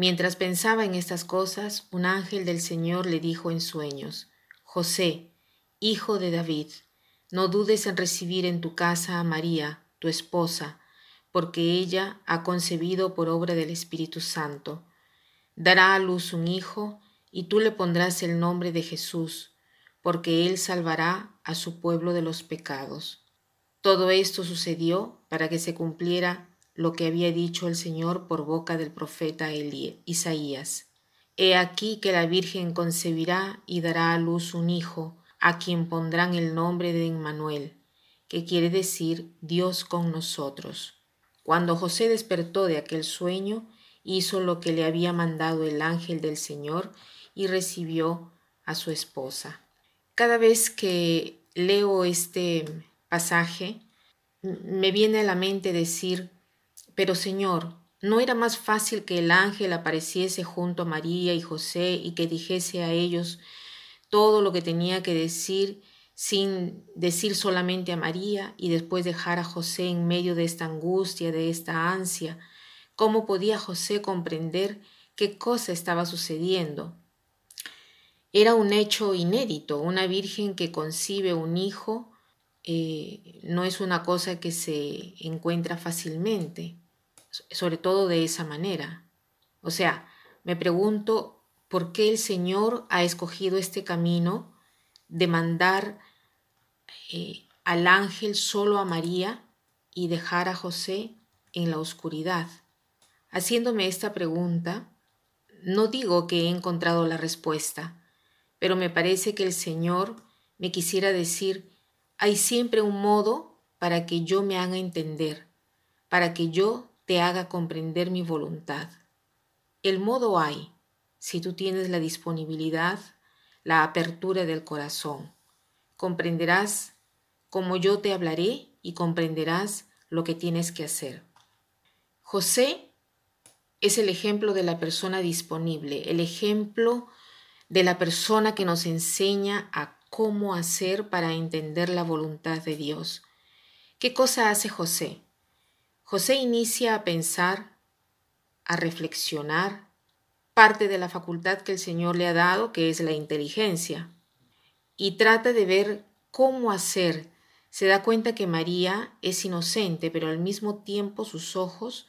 Mientras pensaba en estas cosas, un ángel del Señor le dijo en sueños, José, hijo de David, no dudes en recibir en tu casa a María, tu esposa, porque ella ha concebido por obra del Espíritu Santo. Dará a luz un hijo, y tú le pondrás el nombre de Jesús, porque él salvará a su pueblo de los pecados. Todo esto sucedió para que se cumpliera lo que había dicho el Señor por boca del profeta Isaías. He aquí que la Virgen concebirá y dará a luz un hijo, a quien pondrán el nombre de Emmanuel, que quiere decir Dios con nosotros. Cuando José despertó de aquel sueño, hizo lo que le había mandado el ángel del Señor y recibió a su esposa. Cada vez que leo este pasaje, me viene a la mente decir, pero Señor, ¿no era más fácil que el ángel apareciese junto a María y José y que dijese a ellos todo lo que tenía que decir sin decir solamente a María y después dejar a José en medio de esta angustia, de esta ansia? ¿Cómo podía José comprender qué cosa estaba sucediendo? Era un hecho inédito, una virgen que concibe un hijo eh, no es una cosa que se encuentra fácilmente sobre todo de esa manera. O sea, me pregunto por qué el Señor ha escogido este camino de mandar eh, al ángel solo a María y dejar a José en la oscuridad. Haciéndome esta pregunta, no digo que he encontrado la respuesta, pero me parece que el Señor me quisiera decir, hay siempre un modo para que yo me haga entender, para que yo te haga comprender mi voluntad. El modo hay, si tú tienes la disponibilidad, la apertura del corazón. Comprenderás como yo te hablaré y comprenderás lo que tienes que hacer. José es el ejemplo de la persona disponible, el ejemplo de la persona que nos enseña a cómo hacer para entender la voluntad de Dios. ¿Qué cosa hace José? José inicia a pensar, a reflexionar, parte de la facultad que el Señor le ha dado, que es la inteligencia, y trata de ver cómo hacer. Se da cuenta que María es inocente, pero al mismo tiempo sus ojos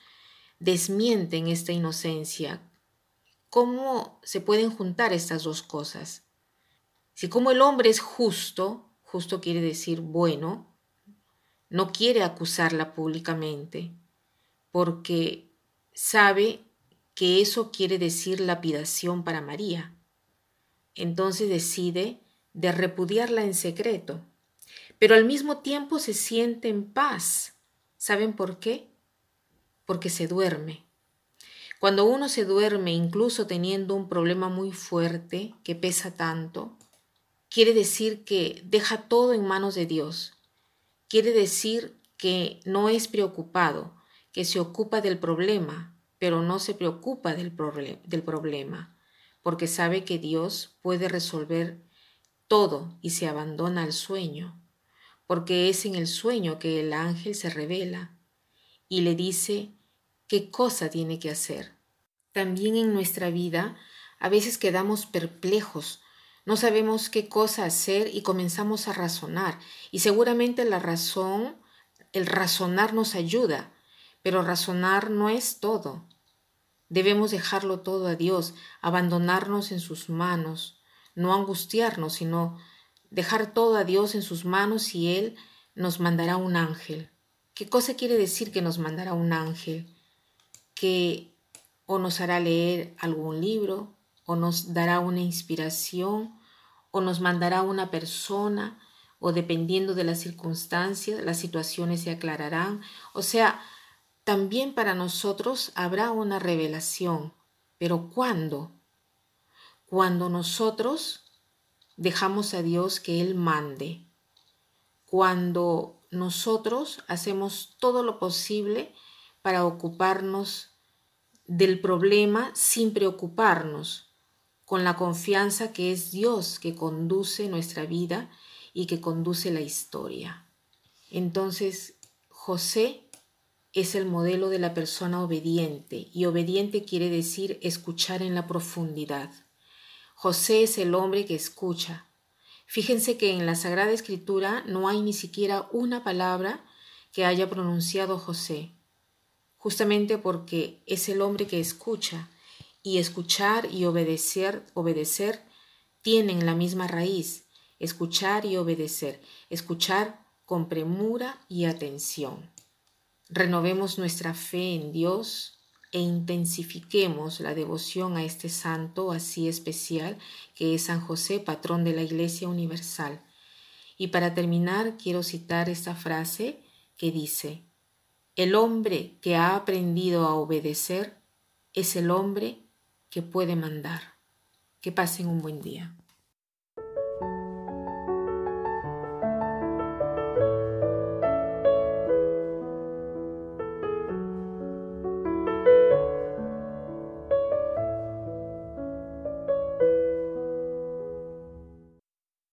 desmienten esta inocencia. ¿Cómo se pueden juntar estas dos cosas? Si como el hombre es justo, justo quiere decir bueno, no quiere acusarla públicamente porque sabe que eso quiere decir lapidación para María. Entonces decide de repudiarla en secreto, pero al mismo tiempo se siente en paz. ¿Saben por qué? Porque se duerme. Cuando uno se duerme, incluso teniendo un problema muy fuerte que pesa tanto, quiere decir que deja todo en manos de Dios quiere decir que no es preocupado, que se ocupa del problema, pero no se preocupa del, del problema, porque sabe que Dios puede resolver todo y se abandona al sueño, porque es en el sueño que el ángel se revela y le dice qué cosa tiene que hacer. También en nuestra vida a veces quedamos perplejos no sabemos qué cosa hacer y comenzamos a razonar. Y seguramente la razón, el razonar nos ayuda, pero razonar no es todo. Debemos dejarlo todo a Dios, abandonarnos en sus manos, no angustiarnos, sino dejar todo a Dios en sus manos y Él nos mandará un ángel. ¿Qué cosa quiere decir que nos mandará un ángel? Que o nos hará leer algún libro, o nos dará una inspiración, o nos mandará una persona, o dependiendo de las circunstancias, las situaciones se aclararán. O sea, también para nosotros habrá una revelación. Pero ¿cuándo? Cuando nosotros dejamos a Dios que Él mande. Cuando nosotros hacemos todo lo posible para ocuparnos del problema sin preocuparnos, con la confianza que es Dios que conduce nuestra vida y que conduce la historia. Entonces, José es el modelo de la persona obediente y obediente quiere decir escuchar en la profundidad. José es el hombre que escucha. Fíjense que en la Sagrada Escritura no hay ni siquiera una palabra que haya pronunciado José, justamente porque es el hombre que escucha y escuchar y obedecer, obedecer tienen la misma raíz, escuchar y obedecer, escuchar con premura y atención. Renovemos nuestra fe en Dios e intensifiquemos la devoción a este santo así especial que es San José, patrón de la Iglesia Universal. Y para terminar, quiero citar esta frase que dice, el hombre que ha aprendido a obedecer es el hombre que puede mandar. Que pasen un buen día.